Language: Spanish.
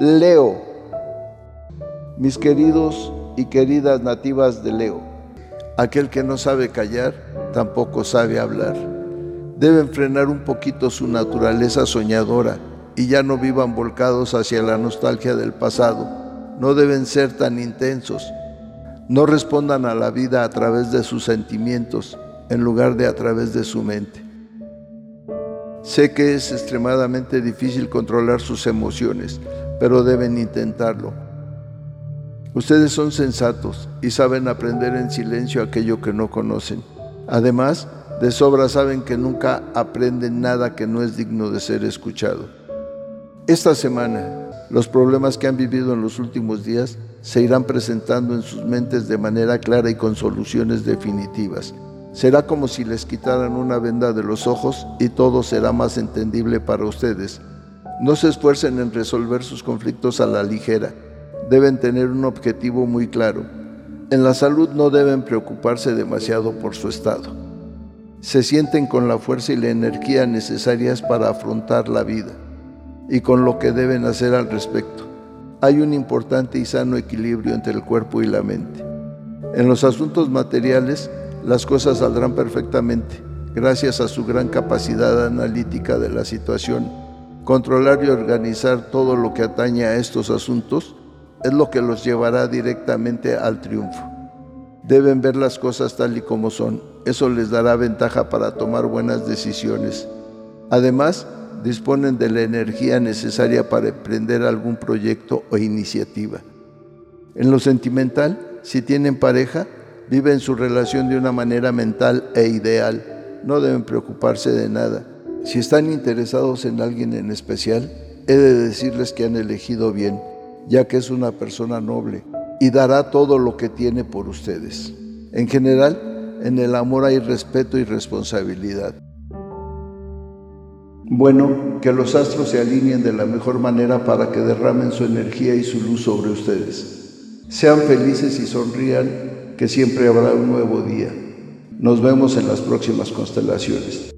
Leo. Mis queridos y queridas nativas de Leo, aquel que no sabe callar, tampoco sabe hablar. Deben frenar un poquito su naturaleza soñadora y ya no vivan volcados hacia la nostalgia del pasado. No deben ser tan intensos. No respondan a la vida a través de sus sentimientos en lugar de a través de su mente. Sé que es extremadamente difícil controlar sus emociones, pero deben intentarlo. Ustedes son sensatos y saben aprender en silencio aquello que no conocen. Además, de sobra saben que nunca aprenden nada que no es digno de ser escuchado. Esta semana, los problemas que han vivido en los últimos días se irán presentando en sus mentes de manera clara y con soluciones definitivas. Será como si les quitaran una venda de los ojos y todo será más entendible para ustedes. No se esfuercen en resolver sus conflictos a la ligera. Deben tener un objetivo muy claro. En la salud no deben preocuparse demasiado por su estado. Se sienten con la fuerza y la energía necesarias para afrontar la vida y con lo que deben hacer al respecto. Hay un importante y sano equilibrio entre el cuerpo y la mente. En los asuntos materiales, las cosas saldrán perfectamente gracias a su gran capacidad analítica de la situación. Controlar y organizar todo lo que atañe a estos asuntos es lo que los llevará directamente al triunfo. Deben ver las cosas tal y como son. Eso les dará ventaja para tomar buenas decisiones. Además, disponen de la energía necesaria para emprender algún proyecto o iniciativa. En lo sentimental, si tienen pareja, viven su relación de una manera mental e ideal. No deben preocuparse de nada. Si están interesados en alguien en especial, he de decirles que han elegido bien, ya que es una persona noble y dará todo lo que tiene por ustedes. En general, en el amor hay respeto y responsabilidad. Bueno, que los astros se alineen de la mejor manera para que derramen su energía y su luz sobre ustedes. Sean felices y sonrían que siempre habrá un nuevo día. Nos vemos en las próximas constelaciones.